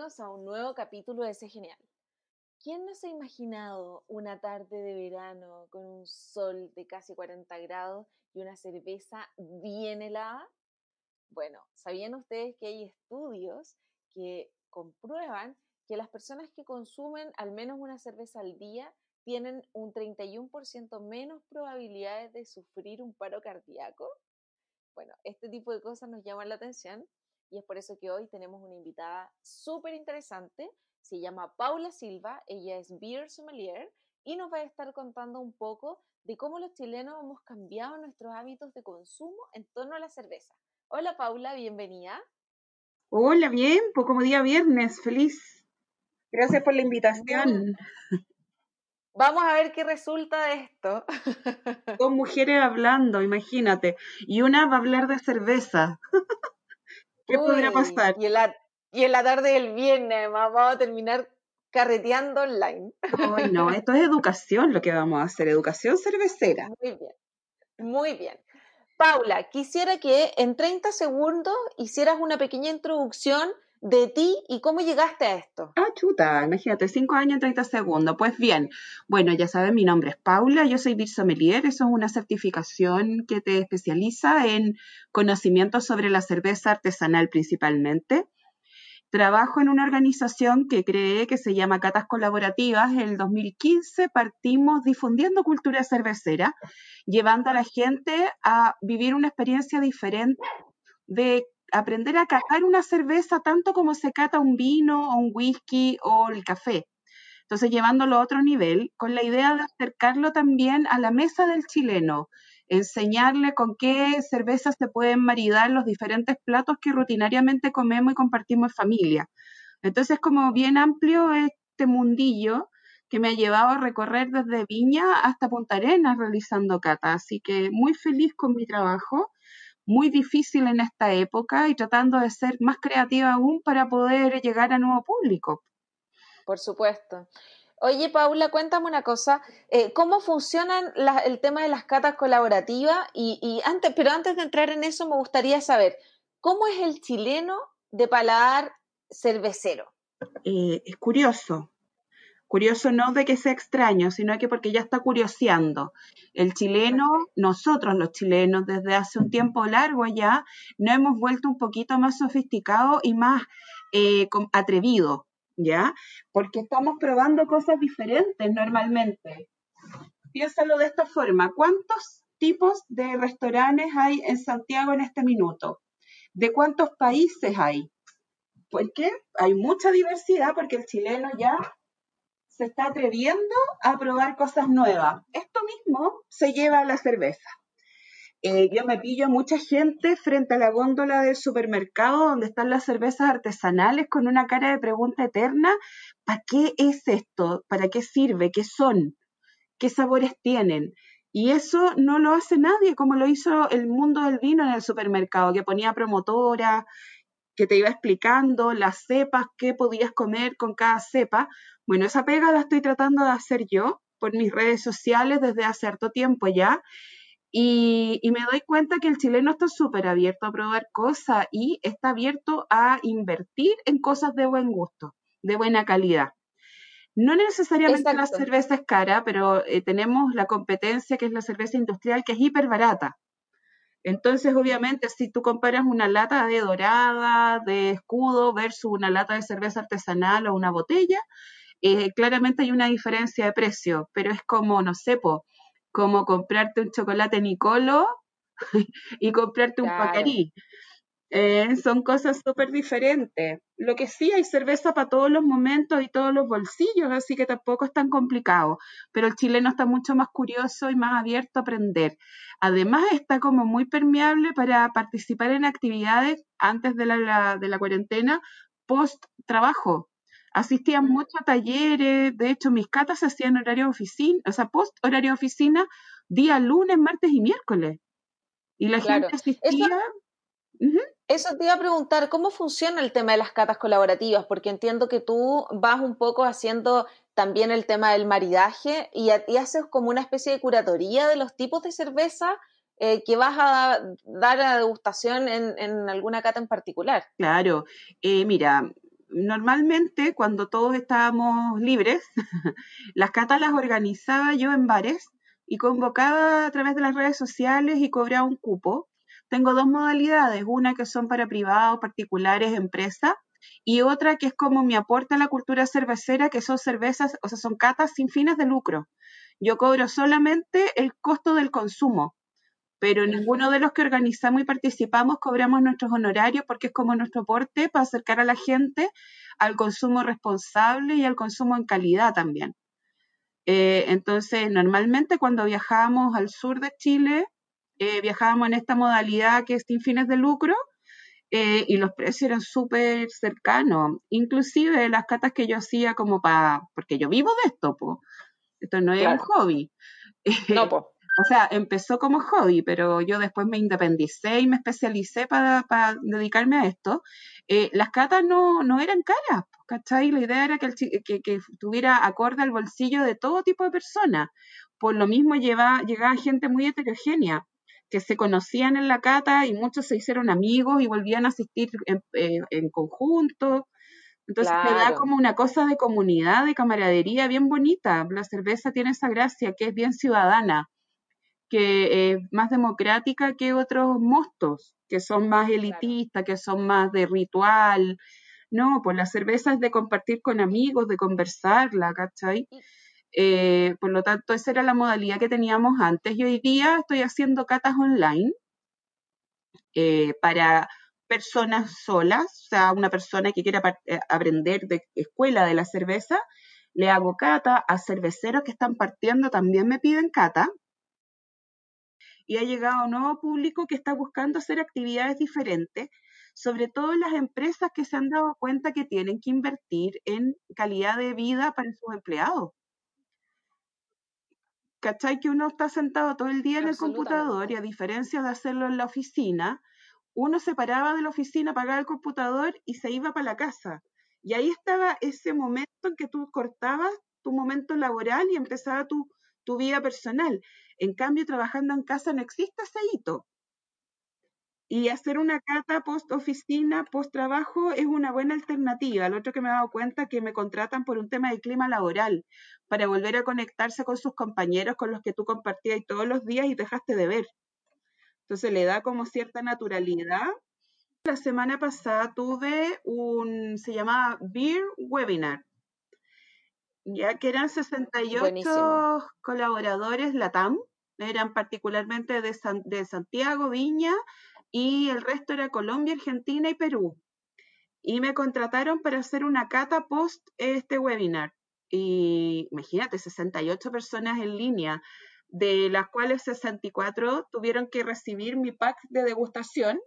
a un nuevo capítulo de ese genial. ¿Quién no se ha imaginado una tarde de verano con un sol de casi 40 grados y una cerveza bien helada? Bueno, ¿sabían ustedes que hay estudios que comprueban que las personas que consumen al menos una cerveza al día tienen un 31% menos probabilidades de sufrir un paro cardíaco? Bueno, este tipo de cosas nos llaman la atención y es por eso que hoy tenemos una invitada súper interesante. Se llama Paula Silva, ella es Beer Sommelier y nos va a estar contando un poco de cómo los chilenos hemos cambiado nuestros hábitos de consumo en torno a la cerveza. Hola Paula, bienvenida. Hola, bien, pues como día viernes, feliz. Gracias por la invitación. Vamos a ver qué resulta de esto. Dos mujeres hablando, imagínate. Y una va a hablar de cerveza. ¿Qué podrá pasar? Y en, la, y en la tarde del viernes vamos a terminar carreteando online. Ay, no, esto es educación lo que vamos a hacer, educación cervecera. Muy bien, muy bien. Paula, quisiera que en 30 segundos hicieras una pequeña introducción de ti y cómo llegaste a esto. Ah, chuta, imagínate, 5 años en 30 segundos. Pues bien, bueno, ya saben, mi nombre es Paula, yo soy Beer Sommelier, eso es una certificación que te especializa en conocimientos sobre la cerveza artesanal principalmente. Trabajo en una organización que creé que se llama Catas Colaborativas. En el 2015 partimos difundiendo cultura cervecera, llevando a la gente a vivir una experiencia diferente de aprender a catar una cerveza tanto como se cata un vino o un whisky o el café. Entonces, llevándolo a otro nivel, con la idea de acercarlo también a la mesa del chileno, enseñarle con qué cervezas se pueden maridar los diferentes platos que rutinariamente comemos y compartimos en familia. Entonces, como bien amplio este mundillo que me ha llevado a recorrer desde Viña hasta Punta Arenas realizando cata. Así que muy feliz con mi trabajo muy difícil en esta época y tratando de ser más creativa aún para poder llegar a nuevo público. Por supuesto. Oye, Paula, cuéntame una cosa, eh, ¿cómo funcionan el tema de las catas colaborativas? Y, antes, pero antes de entrar en eso, me gustaría saber, ¿cómo es el chileno de paladar cervecero? Eh, es curioso, Curioso no de que sea extraño, sino que porque ya está curioseando. El chileno, nosotros los chilenos, desde hace un tiempo largo ya, nos hemos vuelto un poquito más sofisticados y más eh, atrevidos, ¿ya? Porque estamos probando cosas diferentes normalmente. Piénsalo de esta forma, ¿cuántos tipos de restaurantes hay en Santiago en este minuto? ¿De cuántos países hay? Porque hay mucha diversidad porque el chileno ya se está atreviendo a probar cosas nuevas. Esto mismo se lleva a la cerveza. Eh, yo me pillo mucha gente frente a la góndola del supermercado donde están las cervezas artesanales con una cara de pregunta eterna, ¿para qué es esto? ¿Para qué sirve? ¿Qué son? ¿Qué sabores tienen? Y eso no lo hace nadie como lo hizo el mundo del vino en el supermercado, que ponía promotora, que te iba explicando las cepas, qué podías comer con cada cepa. Bueno, esa pega la estoy tratando de hacer yo por mis redes sociales desde hace harto tiempo ya. Y, me doy cuenta que el chileno está súper abierto a probar cosas y está abierto a invertir en cosas de buen gusto, de buena calidad. No necesariamente la cerveza es cara, pero eh, tenemos la competencia que es la cerveza industrial, que es hiper barata. Entonces, obviamente, si tú comparas una lata de dorada, de escudo, versus una lata de cerveza artesanal o una botella, eh, claramente hay una diferencia de precio, pero es como, no sé, como comprarte un chocolate Nicolo y comprarte un pacarí. Eh, son cosas súper diferentes. Lo que sí hay cerveza para todos los momentos y todos los bolsillos, así que tampoco es tan complicado. Pero el chileno está mucho más curioso y más abierto a aprender. Además, está como muy permeable para participar en actividades antes de la, de la cuarentena, post trabajo asistían mucho a talleres, de hecho mis catas se hacían horario de oficina, o sea, post horario de oficina, día lunes, martes y miércoles. Y la gente asistía. Eso, te iba a preguntar, ¿cómo funciona el tema de las catas colaborativas? Porque entiendo que tú vas un poco haciendo también el tema del maridaje y, haces como una especie de curatoría de los tipos de cerveza eh, que vas a dar a degustación en, alguna cata en particular. Claro, eh, mira, normalmente cuando todos estábamos libres, las catas las organizaba yo en bares y convocaba a través de las redes sociales y cobraba un cupo. Tengo dos modalidades, una que son para privados, particulares, empresas, y otra que es como mi aporte a la cultura cervecera, que son cervezas, o sea, son catas sin fines de lucro. Yo cobro solamente el costo del consumo, pero ninguno de los que organizamos y participamos cobramos nuestros honorarios porque es como nuestro aporte para acercar a la gente al consumo responsable y al consumo en calidad también. Eh, entonces, normalmente cuando viajábamos al sur de Chile, eh, viajábamos en esta modalidad que es sin fines de lucro eh, y los precios eran súper cercanos. Inclusive las catas que yo hacía como para, porque yo vivo de esto, po. esto no es un hobby. No, pues. O sea, empezó como hobby, pero yo después me independicé y me especialicé para, dedicarme a esto. Eh, las catas no, no eran caras, ¿cachai? La idea era que, el, que, acorde al bolsillo de todo tipo de personas. Por lo mismo lleva, llegaba gente muy heterogénea que se conocían en la cata y muchos se hicieron amigos y volvían a asistir en, eh, conjunto. Entonces me da como una cosa de comunidad, de camaradería bien bonita. La cerveza tiene esa gracia que es bien ciudadana, que es más democrática que otros mostos, que son más elitistas, que son más de ritual. No, pues la cerveza es de compartir con amigos, de conversarla, ¿cachai? Eh, por lo tanto, esa era la modalidad que teníamos antes y hoy día estoy haciendo catas online eh, para personas solas, o sea, una persona que quiera eh, aprender de escuela de la cerveza, le hago cata a cerveceros que están partiendo, también me piden cata. Y ha llegado un nuevo público que está buscando hacer actividades diferentes, sobre todo las empresas que se han dado cuenta que tienen que invertir en calidad de vida para sus empleados. ¿Cachai? Que uno está sentado todo el día en el computador y a diferencia de hacerlo en la oficina, uno se paraba de la oficina, apagaba el computador y se iba para la casa. Y ahí estaba ese momento en que tú cortabas tu momento laboral y empezaba tu, tu vida personal. En cambio, trabajando en casa no existe ese hito. Y hacer una cata post oficina, post trabajo es una buena alternativa. Lo otro que me he dado cuenta es que me contratan por un tema de clima laboral, para volver a conectarse con sus compañeros con los que tú compartías todos los días y dejaste de ver. Entonces le da como cierta naturalidad. La semana pasada tuve un, se llamaba Beer Webinar, ya que eran 68 colaboradores LATAM, eran particularmente de, de Santiago, Viña, y el resto era Colombia, Argentina y Perú. Y me contrataron para hacer una cata post este webinar. Y imagínate, 68 personas en línea, de las cuales 64 tuvieron que recibir mi pack de degustación.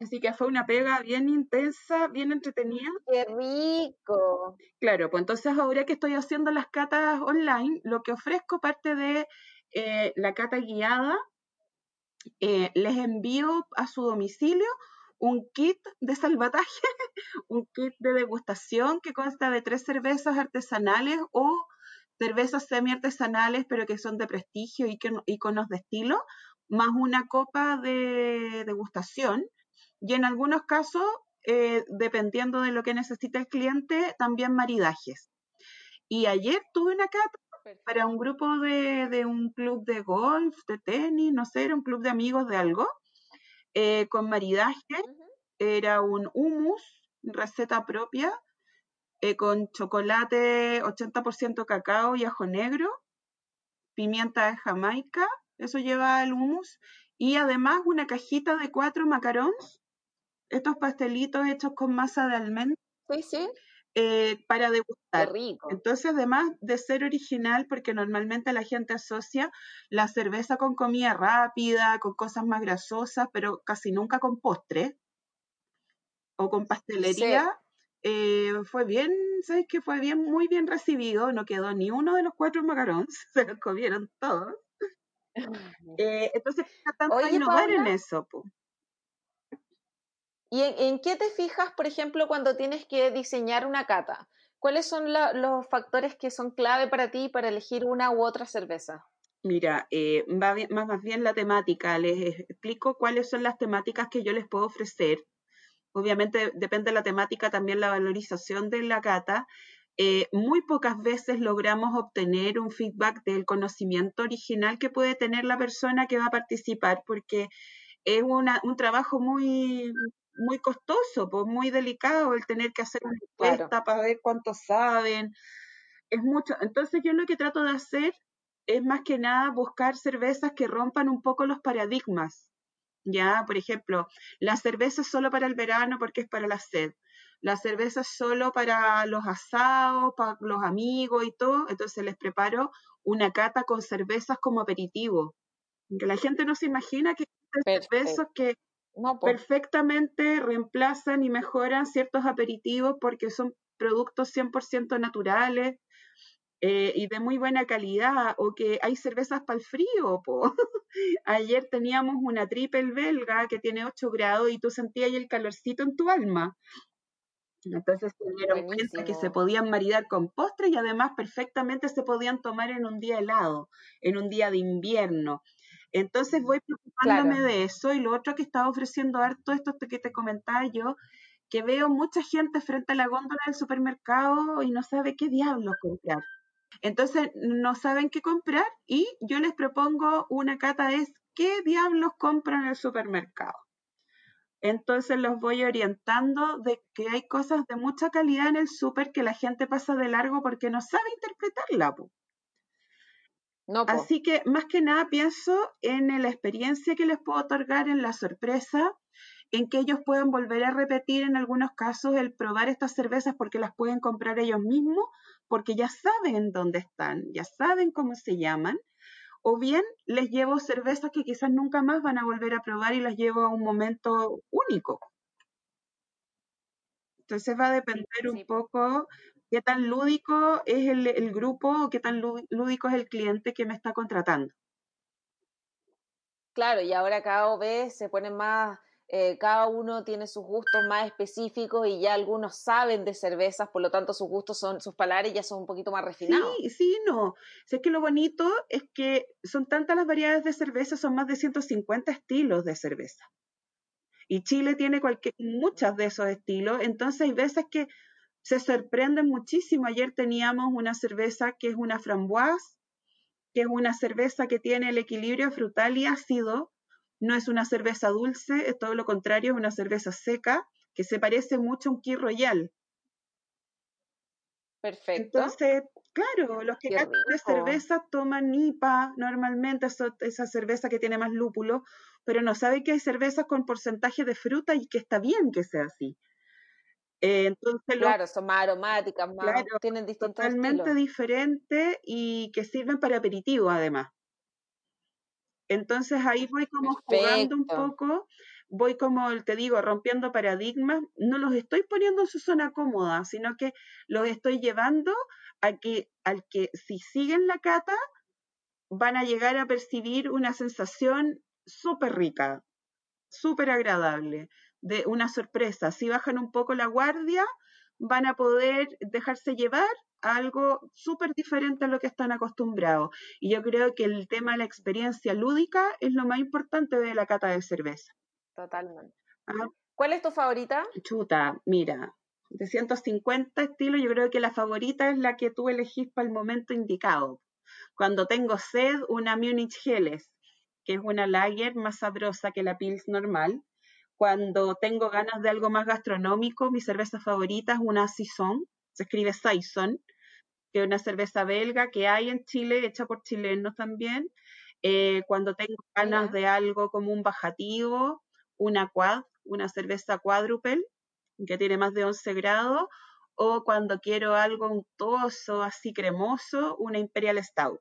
Así que fue una pega bien intensa, bien entretenida. ¡Qué rico! Claro, pues entonces ahora que estoy haciendo las catas online, lo que ofrezco parte de eh, la cata guiada eh, les envío a su domicilio un kit de salvataje, un kit de degustación que consta de tres cervezas artesanales o cervezas semi-artesanales, pero que son de prestigio y iconos de estilo, más una copa de degustación. Y en algunos casos, eh, dependiendo de lo que necesita el cliente, también maridajes. Y ayer tuve una cata para un grupo de, un club de golf, de tenis, no sé, era un club de amigos de algo, eh, con maridaje. Era un hummus, receta propia, eh, con chocolate 80% cacao y ajo negro, pimienta de Jamaica, eso lleva el hummus, y además una cajita de cuatro macarons, estos pastelitos hechos con masa de almendra. Sí, sí. Eh, para degustar. rico. Entonces, además de ser original, porque normalmente la gente asocia la cerveza con comida rápida, con cosas más grasosas, pero casi nunca con postre o con pastelería. Eh, fue bien, ¿sabes qué? Fue bien, muy bien recibido, no quedó ni uno de los cuatro macarons, se los comieron todos. Eh, entonces, tanto innovar en eso. ¿Y en, qué te fijas, por ejemplo, cuando tienes que diseñar una cata? ¿Cuáles son los factores que son clave para ti para elegir una u otra cerveza? Mira, eh, más bien la temática. Les explico cuáles son las temáticas que yo les puedo ofrecer. obviamente depende de la temática también la valorización de la cata, eh, muy pocas veces logramos obtener un feedback del conocimiento original que puede tener la persona que va a participar, porque es un trabajo muy, muy costoso, pues muy delicado el tener que hacer una encuesta para ver cuánto saben. Es mucho. Entonces yo lo que trato de hacer es más que nada buscar cervezas que rompan un poco los paradigmas. Ya, por ejemplo, la cerveza es solo para el verano porque es para la sed. La cerveza es solo para los asados, para los amigos y todo. Entonces les preparo una cata con cervezas como aperitivo. Que la gente no se imagina que cervezas que perfectamente reemplazan y mejoran ciertos aperitivos porque son productos 100% naturales eh, y de muy buena calidad, o que hay cervezas para el frío. Po. Ayer teníamos una triple belga que tiene 8 grados y tú sentías el calorcito en tu alma. Entonces se dieron cuenta que se podían maridar con postre y además perfectamente se podían tomar en un día helado, en un día de invierno. Entonces voy preocupándome de eso y lo otro que estaba ofreciendo harto, esto que te comentaba yo, que veo mucha gente frente a la góndola del supermercado y no sabe qué diablos comprar. Entonces no saben qué comprar y yo les propongo una cata es qué diablos compran en el supermercado. Entonces los voy orientando de que hay cosas de mucha calidad en el súper que la gente pasa de largo porque no sabe interpretarla. Así que más que nada pienso en la experiencia que les puedo otorgar, en la sorpresa, en que ellos pueden volver a repetir en algunos casos el probar estas cervezas porque las pueden comprar ellos mismos, porque ya saben dónde están, ya saben cómo se llaman, o bien les llevo cervezas que quizás nunca más van a volver a probar y las llevo a un momento único. Entonces va a depender un poco qué tan lúdico es el, grupo o qué tan lúdico es el cliente que me está contratando. Claro, y ahora cada vez se ponen más, eh, cada uno tiene sus gustos más específicos y ya algunos saben de cervezas, por lo tanto sus gustos son, sus palabras ya son un poquito más refinados. Sí, sí, no. Sé que lo bonito es que son tantas las variedades de cerveza, son más de 150 estilos de cerveza. Y Chile tiene cualquier, muchas de esos estilos, entonces hay veces que se sorprenden muchísimo. Ayer teníamos una cerveza que es una framboise, que es una cerveza que tiene el equilibrio frutal y ácido. No es una cerveza dulce, es todo lo contrario, es una cerveza seca que se parece mucho a un Key Royal. Perfecto. Entonces, claro, los que de cerveza toman NIPA normalmente, esa cerveza que tiene más lúpulo, pero no sabe que hay cervezas con porcentaje de fruta y que está bien que sea así. Eh, entonces claro, son más aromáticas, más, tienen distintos totalmente diferentes y que sirven para aperitivo además. Entonces ahí voy como jugando un poco, voy como te digo, rompiendo paradigmas, no los estoy poniendo en su zona cómoda, sino que los estoy llevando a que al que si siguen la cata van a llegar a percibir una sensación súper rica, súper agradable de una sorpresa. Si bajan un poco la guardia, van a poder dejarse llevar a algo súper diferente a lo que están acostumbrados. Y yo creo que el tema de la experiencia lúdica es lo más importante de la cata de cerveza. Totalmente. Ah. ¿Cuál es tu favorita? Chuta, mira, de 150 estilos, yo creo que la favorita es la que tú elegís para el momento indicado. Cuando tengo sed, una Munich Helles, que es una lager más sabrosa que la Pils normal cuando tengo ganas de algo más gastronómico, mi cerveza favorita es una Saison, se escribe Saison, que es una cerveza belga que hay en Chile, hecha por chilenos también. Eh, cuando tengo ganas de algo como un bajativo, una quad, una cerveza cuádruple, que tiene más de 11 grados, o cuando quiero algo untuoso, así cremoso, una Imperial Stout.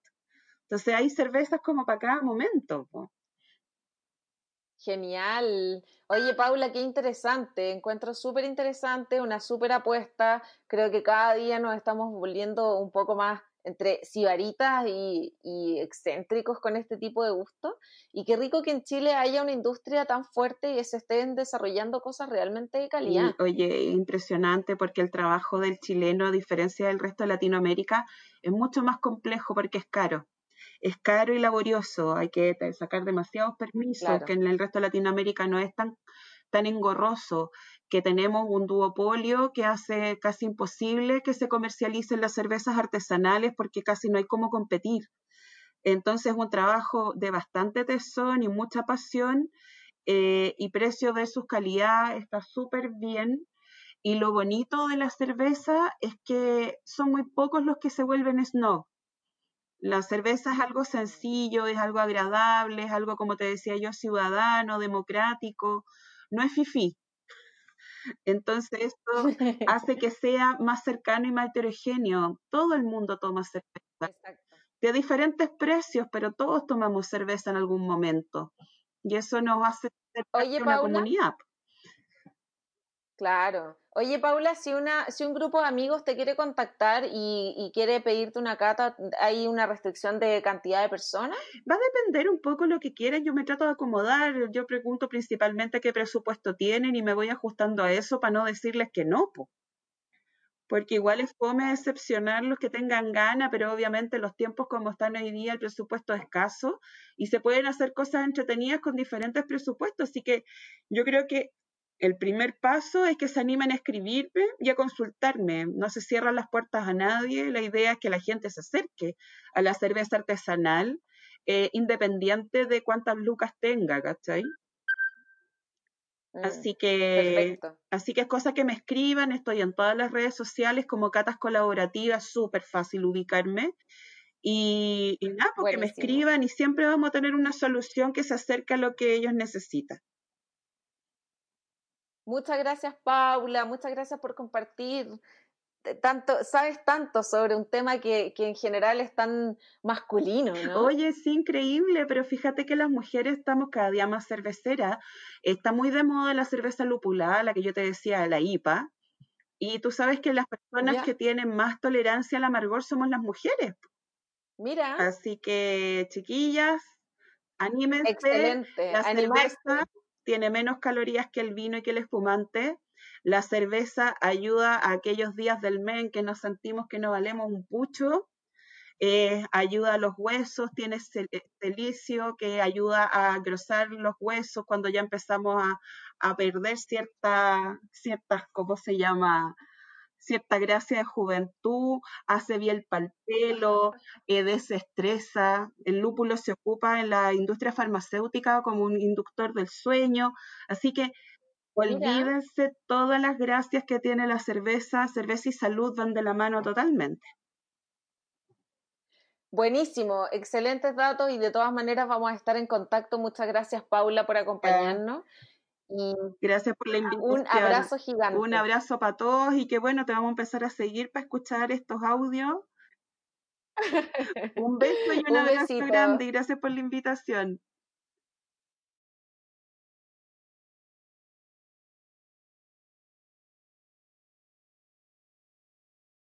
Entonces hay cervezas como para cada momento. Genial. Oye, Paula, qué interesante. Encuentro súper interesante, una súper apuesta. Creo que cada día nos estamos volviendo un poco más entre sibaritas y, excéntricos con este tipo de gusto. Y qué rico que en Chile haya una industria tan fuerte y se estén desarrollando cosas realmente de calidad. oye, impresionante porque el trabajo del chileno, a diferencia del resto de Latinoamérica, es mucho más complejo porque es caro es caro y laborioso, hay que sacar demasiados permisos, que en el resto de Latinoamérica no es tan, tan engorroso, que tenemos un duopolio que hace casi imposible que se comercialicen las cervezas artesanales porque casi no hay cómo competir. Entonces, un trabajo de bastante tesón y mucha pasión eh, y precio versus calidad está súper bien. Y lo bonito de la cerveza es que son muy pocos los que se vuelven snob. La cerveza es algo sencillo, es algo agradable, es algo, como te decía yo, ciudadano, democrático, no es fifí. Entonces esto hace que sea más cercano y más heterogéneo. Todo el mundo toma cerveza. De diferentes precios, pero todos tomamos cerveza en algún momento. Y eso nos hace ser una comunidad. Claro. Oye, Paula, si, una, si un grupo de amigos te quiere contactar y, quiere pedirte una cata, ¿hay una restricción de cantidad de personas? Va a depender un poco lo que quieran. Yo me trato de acomodar. Yo pregunto principalmente qué presupuesto tienen y me voy ajustando a eso para no decirles que no. Porque igual es fome decepcionar los que tengan gana, pero obviamente los tiempos como están hoy día, el presupuesto es escaso y se pueden hacer cosas entretenidas con diferentes presupuestos. Así que yo creo que el primer paso es que se animen a escribirme y a consultarme. No se cierran las puertas a nadie. La idea es que la gente se acerque a la cerveza artesanal, eh, independiente de cuántas lucas tenga, ¿cachai? Mm, así que, así que es cosa que me escriban, estoy en todas las redes sociales como catas colaborativas, súper fácil ubicarme. Y, nada, porque pues me escriban y siempre vamos a tener una solución que se acerque a lo que ellos necesitan. Muchas gracias, Paula. Muchas gracias por compartir tanto, sabes tanto sobre un tema que, que, en general es tan masculino, ¿no? Oye, es increíble, pero fíjate que las mujeres estamos cada día más cerveceras. Está muy de moda la cerveza lupulada, la que yo te decía, la IPA. Y tú sabes que las personas que tienen más tolerancia al amargor somos las mujeres. Mira. Así que, chiquillas, anímense. Excelente. La cerveza tiene menos calorías que el vino y que el espumante. La cerveza ayuda a aquellos días del mes en que nos sentimos que no valemos un pucho. Eh, ayuda a los huesos, tiene silicio que ayuda a engrosar los huesos cuando ya empezamos a, perder cierta, ciertas, ¿cómo se llama? Cierta gracia de juventud, hace bien para el pelo, eh, desestresa. El lúpulo se ocupa en la industria farmacéutica como un inductor del sueño. Así que olvídense todas las gracias que tiene la cerveza. Cerveza y salud van de la mano totalmente. Buenísimo, excelentes datos y de todas maneras vamos a estar en contacto. Muchas gracias Paula por acompañarnos. Gracias por la invitación. Un abrazo gigante. Un abrazo para todos y que bueno, te vamos a empezar a seguir para escuchar estos audios. un beso y un, abrazo grande y gracias por la invitación.